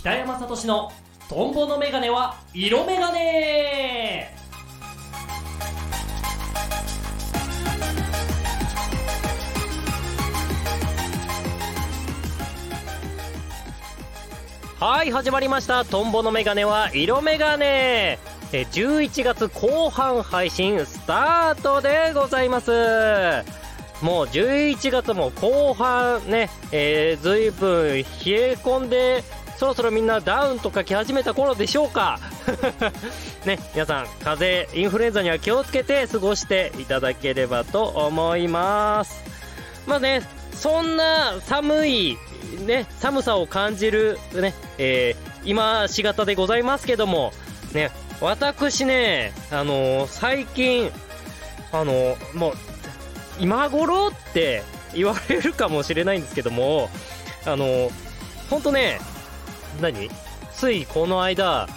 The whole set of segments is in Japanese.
北山聡のトンボのメガネは色メガネはい始まりました。トンボのメガネは色メガネえ11月後半配信スタートでございます。もう11月も後半ね、えー、ずいぶん冷え込んでそろそろみんなダウンとか来始めた頃でしょうか ね、皆さん、風邪、インフルエンザには気をつけて過ごしていただければと思います。まあね、そんな寒い、ね、寒さを感じる、ね、えー、今しがたでございますけども、ね、私ね、あのー、最近、あのー、もう、今頃って言われるかもしれないんですけども、あのー、ほんとね、何？ついこの間、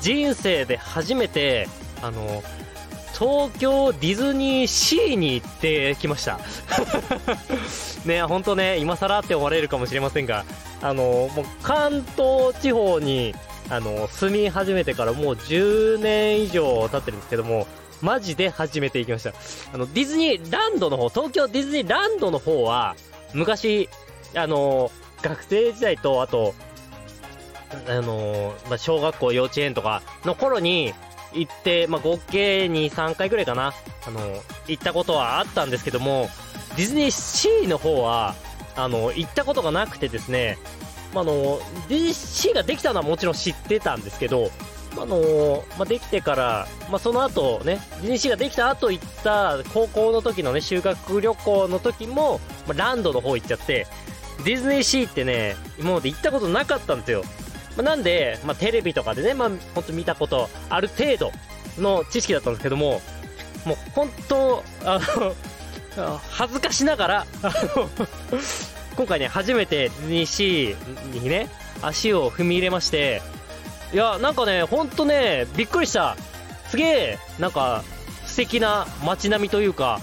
人生で初めて、あの、東京ディズニーシーに行ってきました。ね、ほんとね、今更って思われるかもしれませんが、あの、もう関東地方に、あの、住み始めてからもう10年以上経ってるんですけども、マジで初めて行きました。あの、ディズニーランドの方、東京ディズニーランドの方は、昔、あの、学生時代と、あと、あのー、まあ、小学校、幼稚園とかの頃に行って、まあ、合計2、3回ぐらいかな、あのー、行ったことはあったんですけども、ディズニーシーの方は、あのー、行ったことがなくてですね、まあ、のディズニーシーができたのはもちろん知ってたんですけど、あのまあ、できてから、まあ、その後ね、ディズニーシーができた後行った高校の時のね、修学旅行の時も、まあ、ランドの方行っちゃって、ディズニーシーってね、今まで行ったことなかったんですよ。まあ、なんで、まあ、テレビとかでね、まあ、本当見たこと、ある程度の知識だったんですけども、もう本当、あの、恥ずかしながら、あの、今回ね、初めて西にね、足を踏み入れまして、いや、なんかね、ほんとね、びっくりした。すげえ、なんか、素敵な街並みというか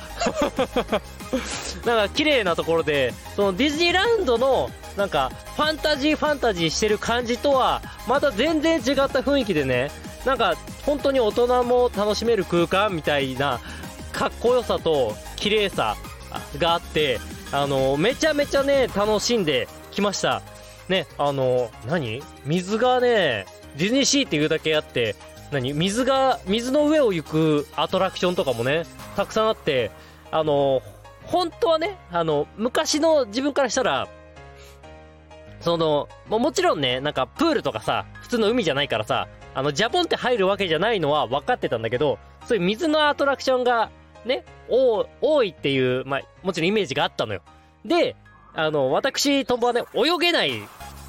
なんか綺麗なところで、そのディズニーランドのなんか、ファンタジーファンタジーしてる感じとは、また全然違った雰囲気でね、なんか、本当に大人も楽しめる空間みたいな、かっこよさと綺麗さがあって、あの、めちゃめちゃね、楽しんできました。ね、あの、何？水がね、ディズニーシーっていうだけあって、何？水が、水の上を行くアトラクションとかもね、たくさんあって、あの、本当はね、あの、昔の自分からしたら、その、ももちろんね、なんかプールとかさ、普通の海じゃないからさ、あの、ジャポンって入るわけじゃないのは分かってたんだけど、そういう水のアトラクションが、ね、多いっていう、まあ、もちろんイメージがあったのよ。で、あの、私、トンボはね、泳げない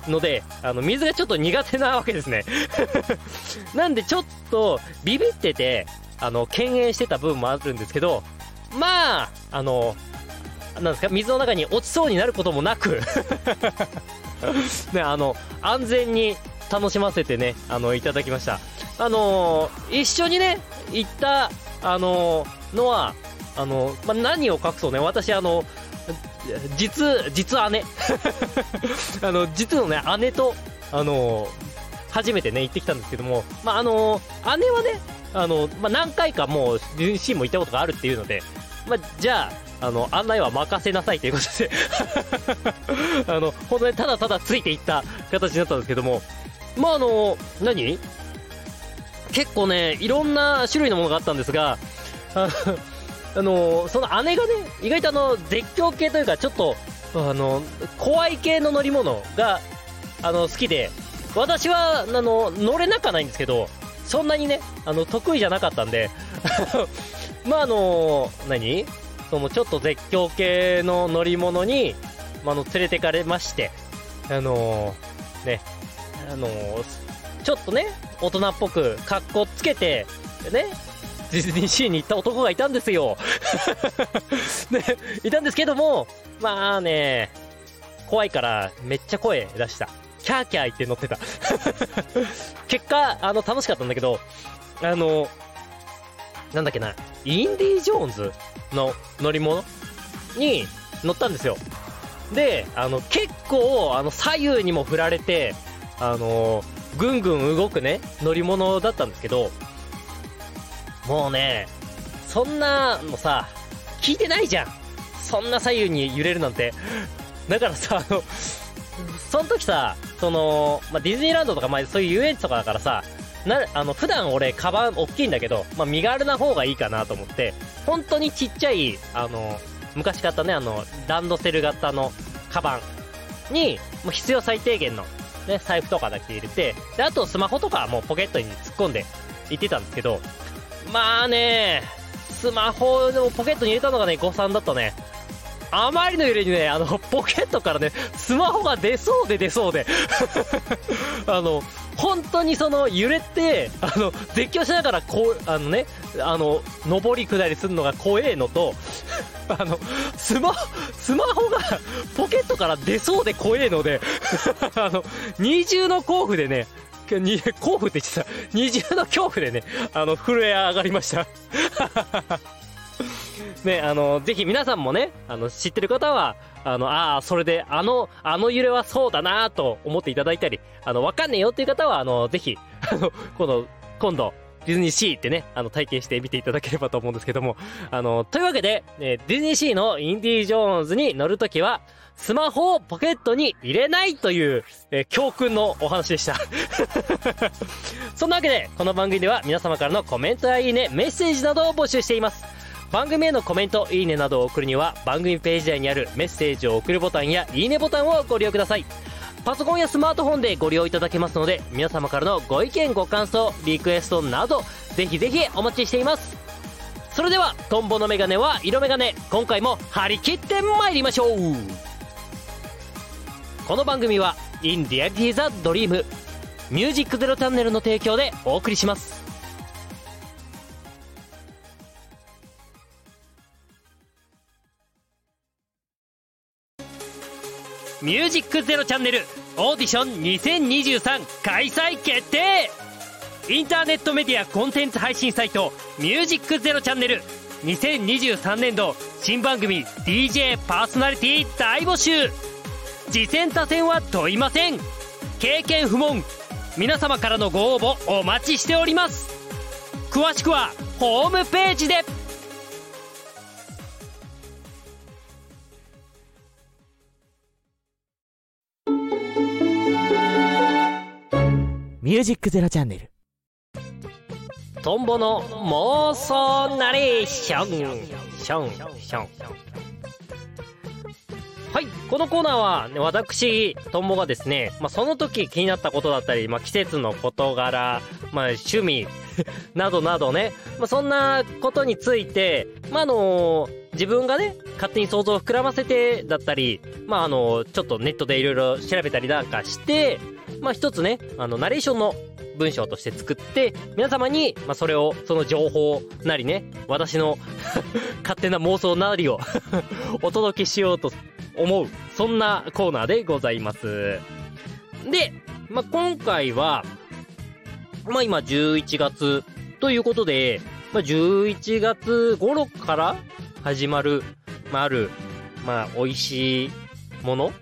ので、あの、水がちょっと苦手なわけですね。なんでちょっと、ビビってて、あの、敬遠してた部分もあるんですけど、まあ、あの、なんですか、水の中に落ちそうになることもなく ね、あの、安全に楽しませてね、あの、いただきました。あのー、一緒にね、行った、あのー、のは、あのー、まあ、何を隠そうね、私、あの、実、実姉。あの、実のね、姉と、あの初めてね、行ってきたんですけども、まあ、あの姉はね、あの、まあ、何回かもう、シーンも行ったことがあるっていうので、まあ、じゃあ、あの、案内は任せなさいということで。あの、本当にただただついていった形になったんですけども、まあ、あの、何？結構ね、いろんな種類のものがあったんですが、あの、その姉がね、意外とあの、絶叫系というか、ちょっと、あの、怖い系の乗り物が、あの、好きで、私は、あの、乗れなくはないんですけど、そんなにね、あの、得意じゃなかったんで。まあ、あの、何？そのちょっと絶叫系の乗り物に、まあ、の連れてかれまして、あのー、ね、あのー、ちょっとね、大人っぽく格好つけて、ね、ディズニーシーに行った男がいたんですよ。ね、いたんですけども、まあね、怖いからめっちゃ声出した。キャーキャー言って乗ってた。結果、あの、楽しかったんだけど、あの、なんだっけな、インディ・ージョーンズの乗り物に乗ったんですよ。で、あの、結構、あの、左右にも振られて、あのー、ぐんぐん動くね、乗り物だったんですけど、もうね、そんなのさ、聞いてないじゃん。そんな左右に揺れるなんて。だからさ、あの、その時さ、その、まあ、ディズニーランドとか、まあ、そういう遊園地とかだからさ、な、あの、普段俺、カバン大きいんだけど、まあ、身軽な方がいいかなと思って、本当にちっちゃい、あの、昔買ったね、あの、ランドセル型のカバンに、もう必要最低限の、ね、財布とかだけ入れて、で、あとスマホとかはもうポケットに突っ込んで行ってたんですけど、まあね、スマホをポケットに入れたのがね、誤算だったね。あまりの揺れにね、あの、ポケットからね、スマホが出そうで出そうで。あの、本当にその揺れて、あの、絶叫しながらこう、あのね、あの、上り下りするのが怖えのと、あの、スマ、スマホが ポケットから出そうで怖えので、あの、二重の甲府でね、に、甲府って言ってた、二重の恐怖でね、あの、震え上がりました。ね、あの、ぜひ皆さんもね、あの、知ってる方は、あの、ああ、それで、あの、あの揺れはそうだなと思っていただいたり、あの、わかんねえよっていう方は、あの、ぜひ、あの、この、今度、ディズニーシーってね、あの、体験してみていただければと思うんですけども、あの、というわけで、えディズニーシーのインディ・ージョーンズに乗るときは、スマホをポケットに入れないという、え、教訓のお話でした。そんなわけで、この番組では皆様からのコメントやいいね、メッセージなどを募集しています。番組へのコメント、いいねなどを送るには、番組ページ内にあるメッセージを送るボタンやいいねボタンをご利用ください。パソコンやスマートフォンでご利用いただけますので、皆様からのご意見、ご感想、リクエストなど、ぜひぜひお待ちしています。それでは、トンボのメガネは色メガネ。今回も張り切って参りましょうこの番組は、インディアリティザドリームミュージックゼロチャンネルの提供でお送りします。ミュージックゼロチャンネルオーディション2023開催決定。インターネットメディアコンテンツ配信サイトミュージックゼロチャンネル2023年度新番組 DJ パーソナリティ大募集。次戦他戦は問いません。経験不問。皆様からのご応募お待ちしております。詳しくはホームページで。ミュージックゼロチャンネル。トンボの妄想ナレーション。ションション。はいこのコーナーは、ね、私トンボがですね、まあ、その時気になったことだったり、まあ、季節の事柄、まあ、趣味 などなどね、まあ、そんなことについて、まあ、あのー、自分がね、勝手に想像を膨らませてだったり、まあ、あのー、ちょっとネットでいろいろ調べたりなんかして、まあ一つね、あの、ナレーションの文章として作って、皆様に、まあそれを、その情報なりね、私の 勝手な妄想なりを お届けしようと思う、そんなコーナーでございます。で、まあ今回は、まあ今11月ということで、まあ11月頃から始まる、まあある、まあ美味しいもの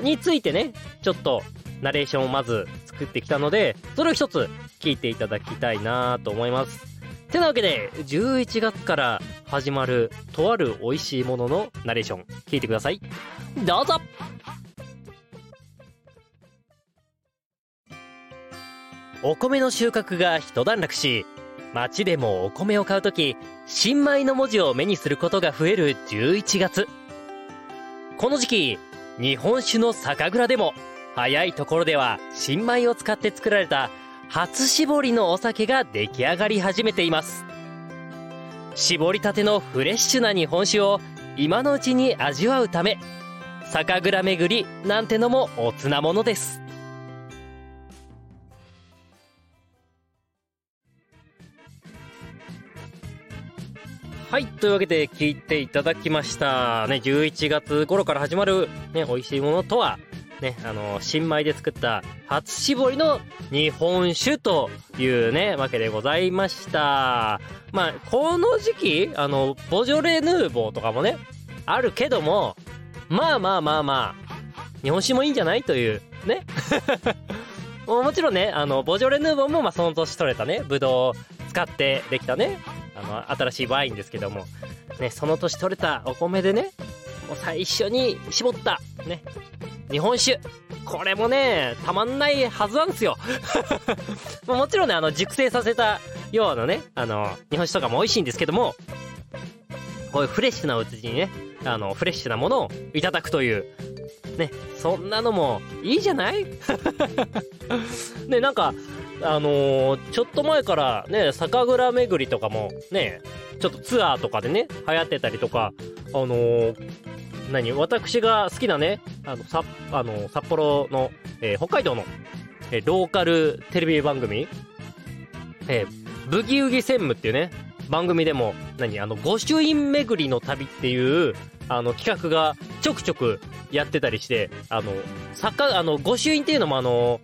についてね、ちょっとナレーションをまず作ってきたので、それを一つ聞いていただきたいなと思います。てなわけで、11月から始まるとある美味しいもののナレーション、聞いてください。どうぞお米の収穫が一段落し、街でもお米を買うとき、新米の文字を目にすることが増える11月。この時期、日本酒の酒蔵でも早いところでは新米を使って作られた初搾りのお酒が出来上がり始めています搾りたてのフレッシュな日本酒を今のうちに味わうため酒蔵巡りなんてのもおつなものですはい。というわけで聞いていただきました。ね、11月頃から始まるね、美味しいものとは、ね、あの、新米で作った初搾りの日本酒というね、わけでございました。まあ、この時期、あの、ボジョレ・ヌーボーとかもね、あるけども、まあまあまあまあ、日本酒もいいんじゃないというね もちろんねあのボジョレ・ヌーボーもまあその年取れたねブドウを使ってできたねあの新しいワインですけどもねその年取れたお米でねもう最初に絞ったね日本酒。これもねたまんないはずなんですよ。もちろんねあの熟成させたようなねあの日本酒とかも美味しいんですけどもこういうフレッシュなうちにねあのフレッシュなものをいただくというねそんなのもいいじゃない？ねなんかあのー、ちょっと前からね酒蔵巡りとかもねちょっとツアーとかでね流行ってたりとかあのー、何私が好きなねあのさあの札幌の、えー、北海道の、えー、ローカルテレビ番組えー、ブギウギ専務っていうね番組でも何あの御朱印巡りの旅っていうあの企画がちょくちょくやってたりしてあの作家あの御朱印っていうのもあの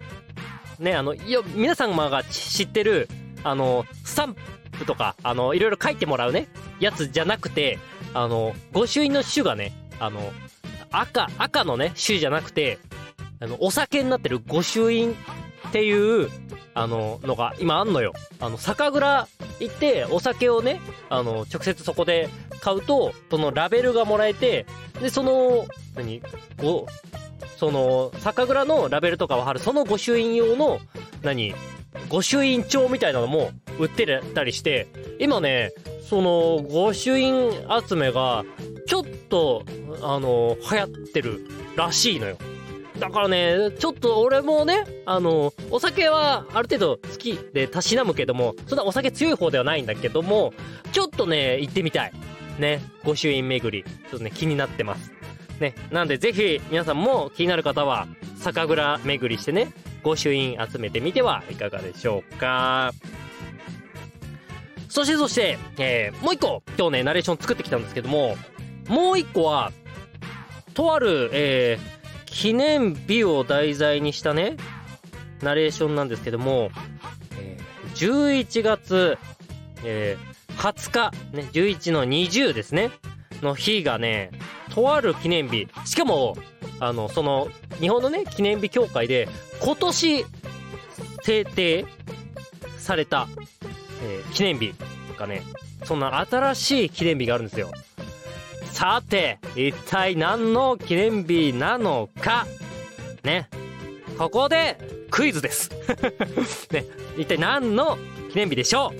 ねあのいや皆様が知ってるあのスタンプとかあのいろいろ書いてもらうねやつじゃなくてあの御朱印の種がねあの赤赤のね種じゃなくてあのお酒になってる御朱印っていうあののが今あんのよ。あの酒蔵行ってお酒をねあの直接そこで買うとそのラベルがもらえてでその何ごその酒蔵のラベルとかを貼るその御朱印用の何御朱印帳みたいなのも売ってたりして今ねその御朱印集めがちょっとあの流行ってるらしいのよだからね、ちょっと俺もね、あの、お酒はある程度好きでたしなむけども、そんなお酒強い方ではないんだけども、ちょっとね、行ってみたい。ね、御朱印巡り、ちょっとね、気になってます。ね、なんでぜひ皆さんも気になる方は、酒蔵巡りしてね、御朱印集めてみてはいかがでしょうか。そしてそして、えー、もう一個、今日ね、ナレーション作ってきたんですけども、もう一個は、とある、えー、記念日を題材にしたね、ナレーションなんですけども、えー、11月、えー、20日、ね、11の20ですね、の日がね、とある記念日、しかも、あの、その、日本のね、記念日協会で、今年、制定された、えー、記念日がね、そんな新しい記念日があるんですよ。さて、一体何の記念日なのか。ね。ここで、クイズです。ね。一体何の記念日でしょ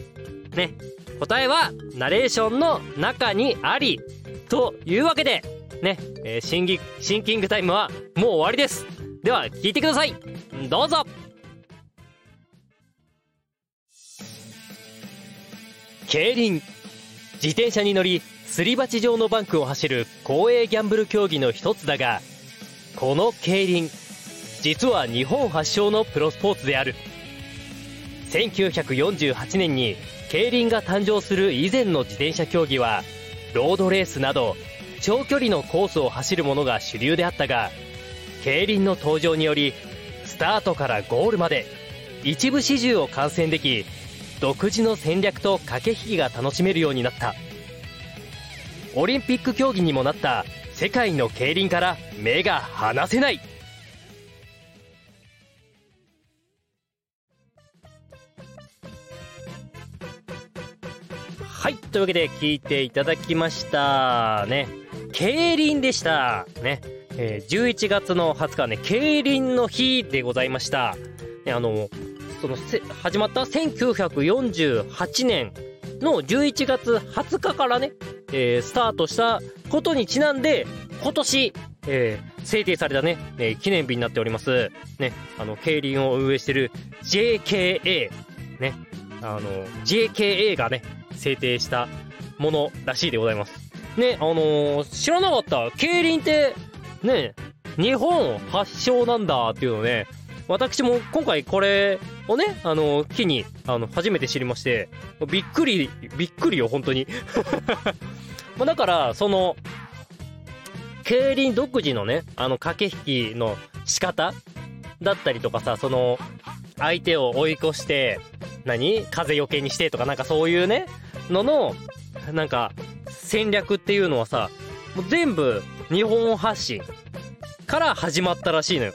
う？ね。答えは、ナレーションの中にあり。というわけで、ね、えー、シンギ、シンキングタイムはもう終わりです。では、聞いてください。どうぞ競輪。自転車に乗りすり鉢状のバンクを走る公営ギャンブル競技の一つだがこの競輪実は日本発祥のプロスポーツである。1948年に競輪が誕生する以前の自転車競技はロードレースなど長距離のコースを走るものが主流であったが競輪の登場によりスタートからゴールまで一部始終を観戦でき独自の戦略と駆け引きが楽しめるようになった。オリンピック競技にもなった。世界の競輪から目が離せない。はい。というわけで聞いていただきました。ね。競輪でした。ね、えー、11月の20日はね競輪の日でございました。あのその始まった1948年の11月20日からねえー、スタートしたことにちなんで、今年、えー、制定されたね、えー、記念日になっております。ね、あの、競輪を運営してる JKA、ね、あの、JKA がね、制定したものらしいでございます。ね、あのー、知らなかった。競輪って、ね、日本発祥なんだっていうのね、私も今回これをね、あの、機に、あの、初めて知りまして、びっくり、びっくりよ、本当に。まあだから、その、競輪独自のね、あの、駆け引きの仕方だったりとかさ、その、相手を追い越して、何？風よけにしてとか、なんかそういうね、のの、なんか、戦略っていうのはさ、もう全部日本発信から始まったらしいのよ。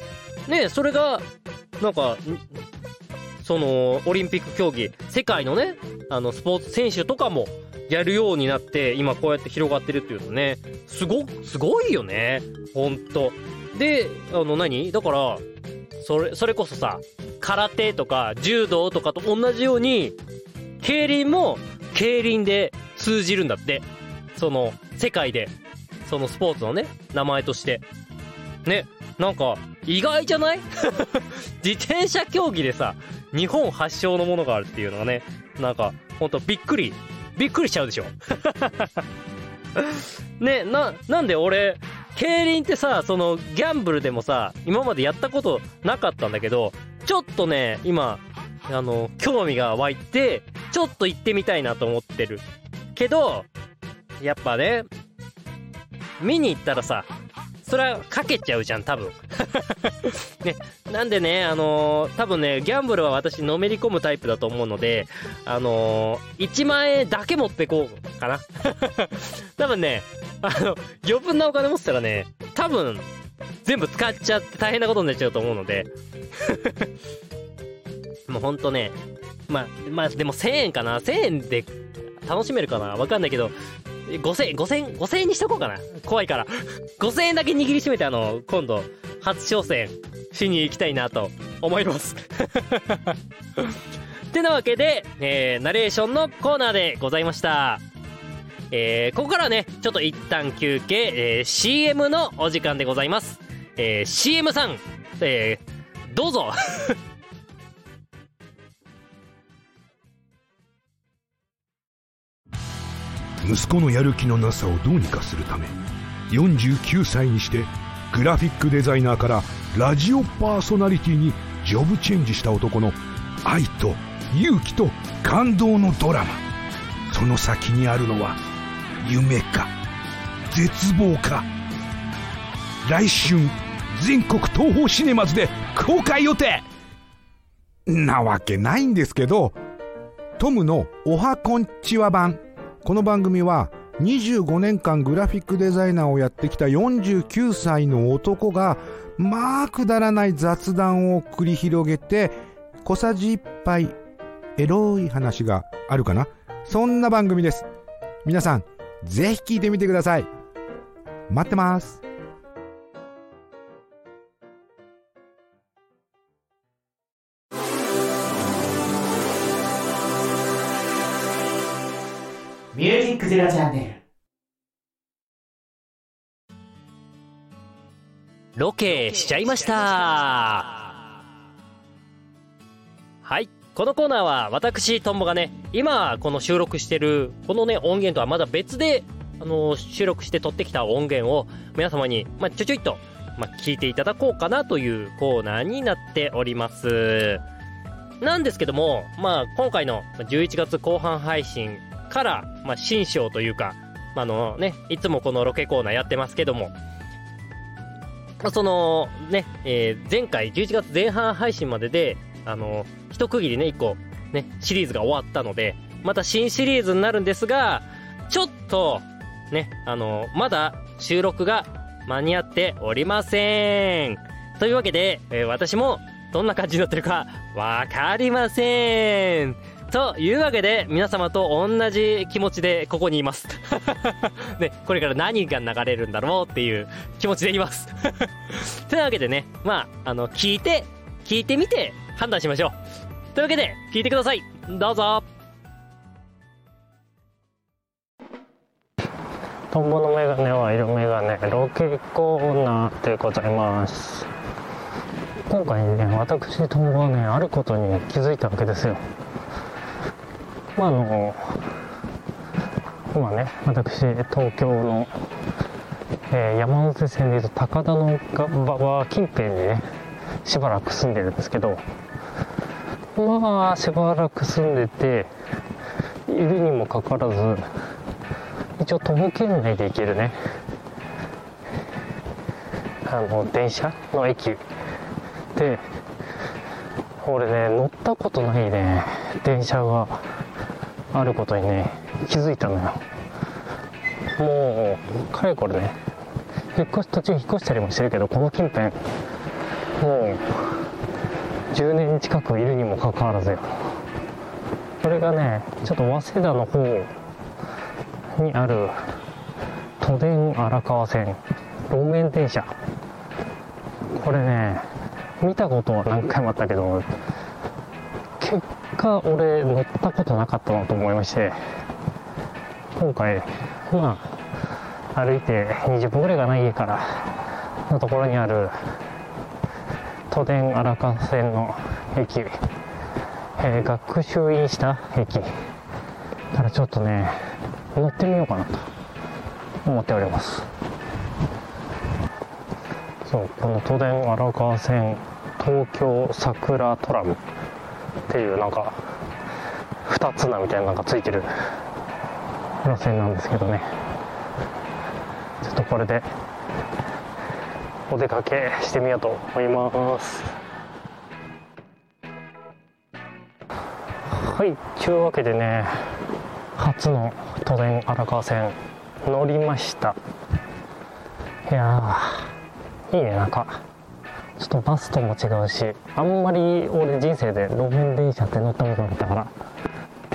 ねそれが、なんか、その、オリンピック競技、世界のね、あの、スポーツ選手とかもやるようになって、今こうやって広がってるっていうとね、すご、すごいよね。ほんと。で、あの何？だから、それ、それこそさ、空手とか柔道とかと同じように、競輪も競輪で通じるんだって。その、世界で、そのスポーツのね、名前として。ね、なんか、意外じゃない？自転車競技でさ、日本発祥のものがあるっていうのがね、なんか、ほんとびっくり、びっくりしちゃうでしょ。ね、な、なんで俺、競輪ってさ、その、ギャンブルでもさ、今までやったことなかったんだけど、ちょっとね、今、あの、興味が湧いて、ちょっと行ってみたいなと思ってる。けど、やっぱね、見に行ったらさ、それはかけちゃうじゃん、多分。ね、なんでね、あのー、多分ね、ギャンブルは私のめり込むタイプだと思うので、あのー、1万円だけ持ってこうかな。多分ね、あの、余分なお金持ってたらね、多分、全部使っちゃって大変なことになっちゃうと思うので。もうほんとね、まあ、まあでも1000円かな ?1000 円で楽しめるかなわかんないけど、5000円、5000円、5000円にしとこうかな。怖いから。5000円だけ握りしめて、あの、今度、初挑戦しに行きたいなと思います。ってなわけで、えー、ナレーションのコーナーでございました。えー、ここからね、ちょっと一旦休憩、えー、CM のお時間でございます。えー、CM さん、えー、どうぞ 息子のやる気のなさをどうにかするため49歳にしてグラフィックデザイナーからラジオパーソナリティにジョブチェンジした男の愛と勇気と感動のドラマ。その先にあるのは夢か絶望か。来春全国東宝シネマズで公開予定。なわけないんですけどトムのおはこんちは版。この番組は25年間グラフィックデザイナーをやってきた49歳の男がまあくだらない雑談を繰り広げて小さじ1杯エロい話があるかな？そんな番組です。皆さんぜひ聞いてみてください。待ってます。ロチャンネル。ロケしちゃいました。はい。このコーナーは私トンボがね今この収録してるこのね音源とはまだ別であの収録して撮ってきた音源を皆様に、まあ、ちょちょいと、まあ、聞いていただこうかなというコーナーになっております。なんですけども、まあ、今回の11月後半配信から、まあ、新章というか、まあのね、いつもこのロケコーナーやってますけども、ま、そのね、えー、前回11月前半配信までで、あの一区切りね、1個、ね、シリーズが終わったので、また新シリーズになるんですが、ちょっと、ね、あのまだ収録が間に合っておりません。というわけで、えー、私もどんな感じになってるかわかりません。というわけで、皆様と同じ気持ちでここにいます。ね、これから何が流れるんだろうっていう気持ちでいます。というわけでね、まあ、あの、聞いて、聞いてみて判断しましょう。というわけで、聞いてください。どうぞ。トンボのメガネは色メガネロケコーナーでございます今回ね私トンボはねあることに気づいたわけですよまあ、あの今ね私東京の、えー、山手線でいうと高田の馬場近辺にねしばらく住んでるんですけどまあしばらく住んでているにもかかわらず一応徒歩圏内で行けるねあの電車の駅。で俺ね乗ったことないね電車が。あることにね気づいたのよ。もうかれこれね引っ越し途中引っ越したりもしてるけどこの近辺もう10年近くいるにもかかわらずよ。これがねちょっと早稲田の方にある都電荒川線路面電車。これね見たことは何回もあったけど結果俺乗っったことなかったなと思いまして今回まあ歩いて20分ぐらいかな家からのところにある都電荒川線の駅、えー学習院した駅からちょっとね乗ってみようかなと思っております。そうこの都電荒川線東京桜トラムっていうなんか2つなみたいなのがついてる路線なんですけどねちょっとこれでお出かけしてみようと思いますはいというわけでね初の都電荒川線乗りましたいやいいねなんかちょっとバスとも違うしあんまり俺人生で路面電車って乗ったことなかったから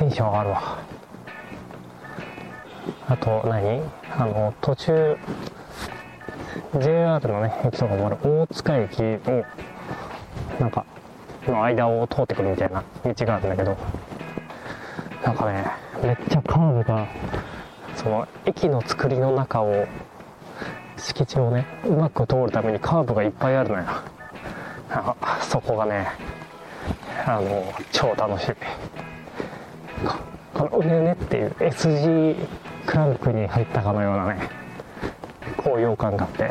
ンション上がるわ。あと何？あの途中 JR のね駅とかもある大塚駅をなんかの間を通ってくるみたいな道があるんだけどなんかねめっちゃカーブがその駅の作りの中を敷地をねうまく通るためにカーブがいっぱいあるのよ。あそこがねあの超楽しい。のうねうねっていう S 字クランクに入ったかのようなね高揚感があって。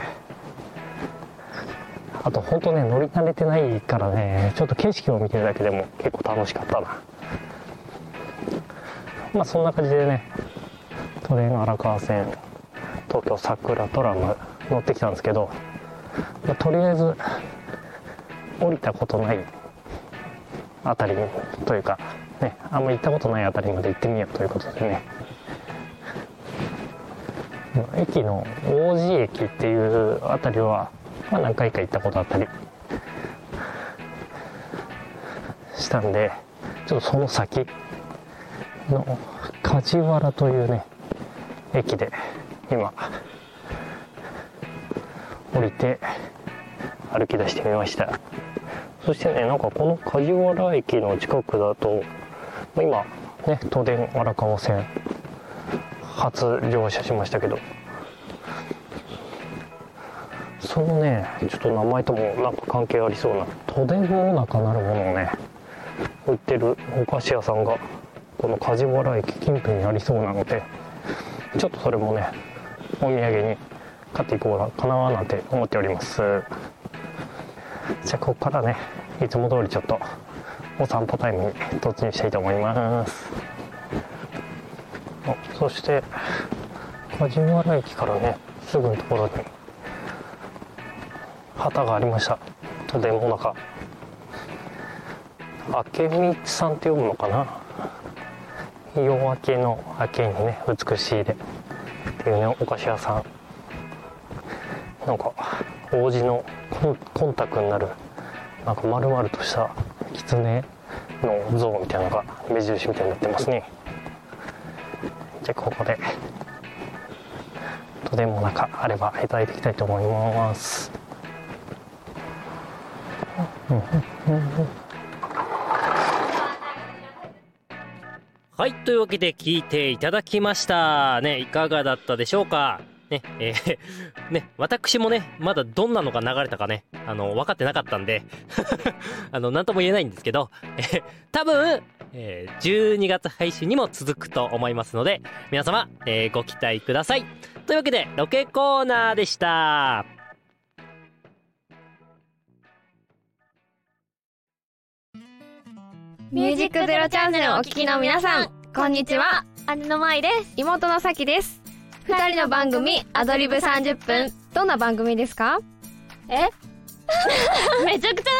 あと本当ね乗り慣れてないからねちょっと景色を見てるだけでも結構楽しかったな。まあそんな感じでね都電荒川線東京桜トラム乗ってきたんですけど、まあとりあえず降りたことないあたりというかねあんまり行ったことないあたりまで行ってみようということでね。駅の王子駅っていうあたりは、まあ、何回か行ったことあったりしたんでちょっとその先の梶原というね駅で今降りて歩き出してみました。そしてねなんかこの梶原駅の近くだと今ね都電荒川線初乗車しましたけど。そのねちょっと名前ともなんか関係ありそうな都電の中なるものをね売ってるお菓子屋さんがこの梶原駅近辺にありそうなのでちょっとそれもねお土産に買っていこうかななんて思っております。じゃあここからねいつも通りちょっとお散歩タイムに突入したいと思います。そして梶原駅からねすぐのところに旗がありました。都電もなか明道さんって読むのかな？夜明けの明けにね美しいで。っていうねお菓子屋さん。なんか王子のコンタクになるなんか丸々とした狐の像みたいなのが目印みたいになってますね。じゃあここで都電も中あればいただいていきたいと思います。はい、というわけで聞いていただきました。ね、いかがだったでしょうか？ね、えー ね、私もね、まだどんなのが流れたかね、あの、分かってなかったんで、あの、なんとも言えないんですけど、えー多分、えー12月配信にも続くと思いますので、皆様、えーご期待ください。というわけで、ロケコーナーでした。ミュージックゼロチャンネルをお聞きの皆さん、こんにちは。姉の舞です。妹のさきです。二人の番組、アドリブ30分。どんな番組ですか？え？めちゃくちゃ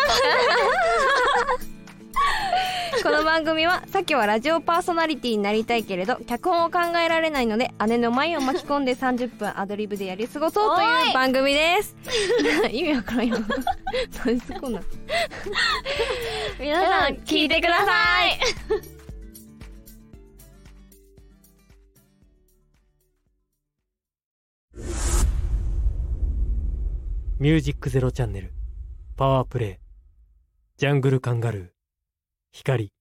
この番組はさっきはラジオパーソナリティになりたいけれど脚本を考えられないので姉の舞を巻き込んで30分アドリブでやり過ごそうという番組です。意味わからんよ。何すこんな。皆さん聞いてくださいミュージックゼロチャンネル。パワープレイ。ジャングルカンガルー。光。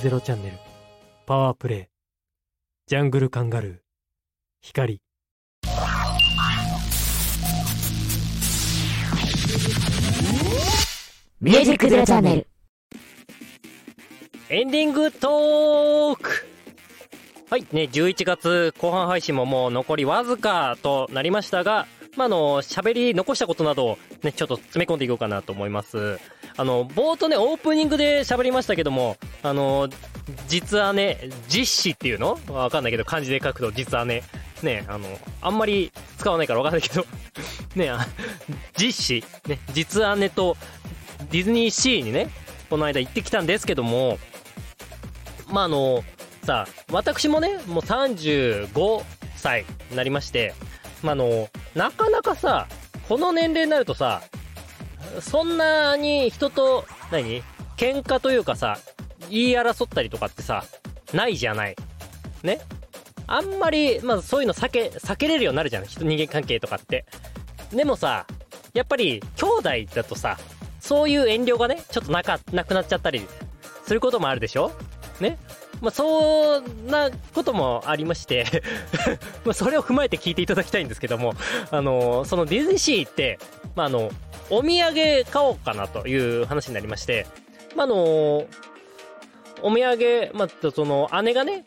ゼロチャンネル。パワープレイ。ジャングルカンガルー。光。ミュージックゼロチャンネル。エンディングトーク。はいね、11月後半配信ももう残りわずかとなりましたが、まあ、あの、喋り残したことなどね、ちょっと詰め込んでいこうかなと思います。あの、冒頭ね、オープニングで喋りましたけども、あの、実はね、実子っていうの？わかんないけど、漢字で書くと実はね、あの、あんまり使わないからわかんないけど、ね、実子、ね、実姉とディズニーシーにね、この間行ってきたんですけども、まあ、あの、さあ、私もね、もう35歳になりまして、まあ、あの、なかなかさ、この年齢になるとさ、そんなに人と、何？喧嘩というかさ、言い争ったりとかってさ、ないじゃない。ね？あんまり、まずそういうの避け、避けれるようになるじゃん。人人間関係とかって。でもさ、やっぱり、兄弟だとさ、そういう遠慮がね、ちょっとなか、なくなっちゃったりすることもあるでしょ？ね。まあ、そんなこともありまして まそれを踏まえて聞いていただきたいんですけども、あのそのディズニーシーって、まあ、あの、お土産買おうかなという話になりまして、まあ、あのお土産、まあ、その、姉がね、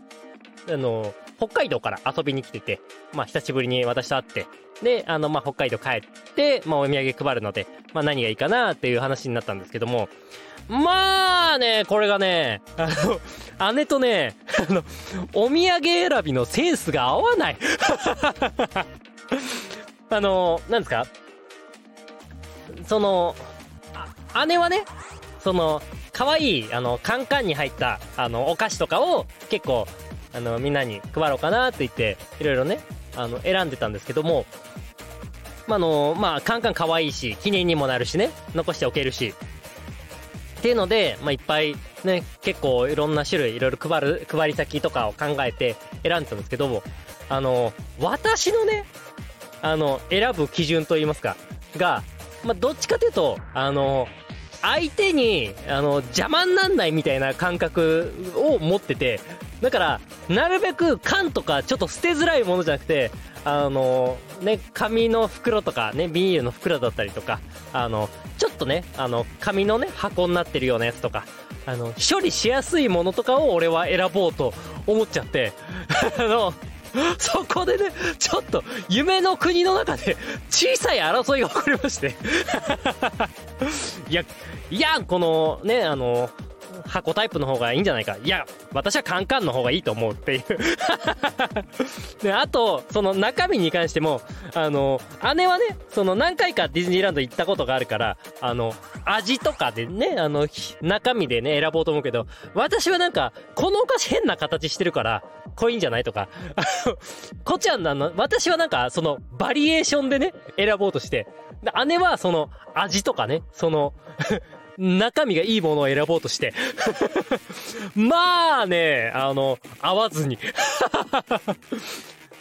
あの、北海道から遊びに来てて、まあ、久しぶりに私と会って、で、あの、まあ、北海道帰って、まあ、お土産配るので、まあ、何がいいかなっていう話になったんですけども、まあね、これがね、あの、姉とね、あの、お土産選びのセンスが合わない。あの、なんですか？その、姉はね、その、可愛い、あの、カンカンに入った、あの、お菓子とかを結構、あの、みんなに配ろうかなって言って、いろいろね、あの、選んでたんですけども、ま、あの、まあ、カンカン可愛いし、記念にもなるしね、残しておけるし、っていうので、まあ、いっぱいね、結構いろんな種類、いろいろ配る、配り先とかを考えて選んでたんですけども、あの、私のね、あの、選ぶ基準といいますか、が、まあ、どっちかというと、あの、相手に、あの、邪魔になんないみたいな感覚を持ってて、だから、なるべく缶とかちょっと捨てづらいものじゃなくて、あの、ね、紙の袋とかね、ビニールの袋だったりとか、あの、ちょっとね、あの、紙のね、箱になってるようなやつとか、あの、処理しやすいものとかを俺は選ぼうと思っちゃって、あの、そこでね、ちょっと夢の国の中で小さい争いが起こりまして。いや、いや、このね、あの、箱タイプの方がいいんじゃないか。いや、私はカンカンの方がいいと思うっていう。で、あと、その中身に関しても、あの、姉はね、その何回かディズニーランド行ったことがあるから、あの、味とかでね、あの、中身でね、選ぼうと思うけど、私はなんか、このお菓子変な形してるから、これいんじゃないとか、あの、こっちはあの、私はなんか、その、バリエーションでね、選ぼうとして、姉はその、味とかね、その、中身がいいものを選ぼうとして。まあね、あの、合わずに。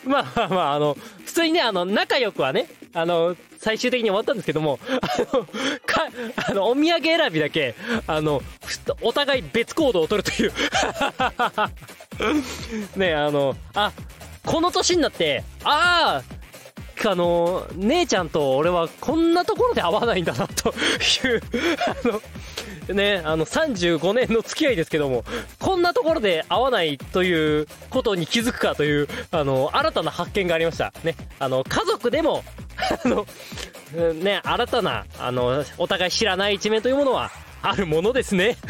ま あまあまあ、あの、普通にね、あの、仲良くはね、あの、最終的に終わったんですけども、あの、か、あの、お土産選びだけ、あの、お互い別行動を取るという。ね、あの、あ、この年になって、ああ、あの姉ちゃんと俺はこんなところで会わないんだなというあのね、あの35年の付き合いですけども、こんなところで会わないということに気づくかという、あの、新たな発見がありました。ね、あの、家族でも、あの、ね、新たな、あの、お互い知らない一面というものは、あるものですね。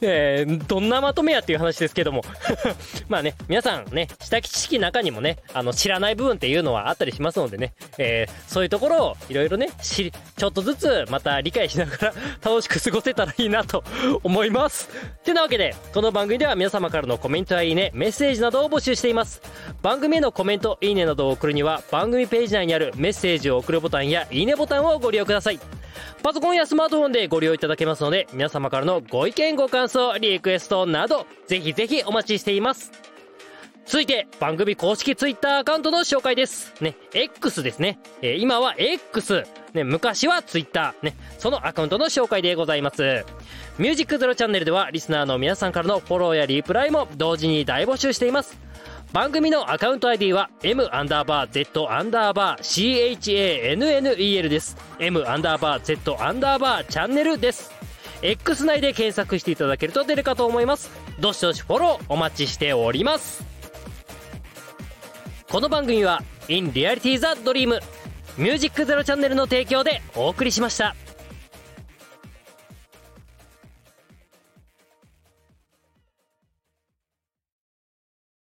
えー、どんなまとめやっていう話ですけども まあね、皆さんね、下知識の中にもね、あの、知らない部分っていうのはあったりしますのでね、えー、そういうところをいろいろね、し、ちょっとずつまた理解しながら 楽しく過ごせたらいいなと思います。てなわけで、この番組では皆様からのコメントやいいね、メッセージなどを募集しています。番組へのコメント、いいねなどを送るには、番組ページ内にあるメッセージを送るボタンやいいねボタンをご利用ください。パソコンやスマートフォンでご利用いただけますので、皆様からのご意見、ご感想、リクエストなど、ぜひぜひお待ちしています。続いて、番組公式ツイッターアカウントの紹介です。ね、X ですね。えー今は X。ね、昔はツイッター。ね、そのアカウントの紹介でございます。ミュージックゼロチャンネルでは、リスナーの皆さんからのフォローやリプライも同時に大募集しています。番組のアカウント ID は M アンダーバー Z アンダーバー CHANNEL です。M アンダーバー Z アンダーバーチャンネルです。X 内で検索していただけると出るかと思います。どしどしフォローお待ちしております。この番組は In Reality the Dream ミュージックゼロチャンネルの提供でお送りしました。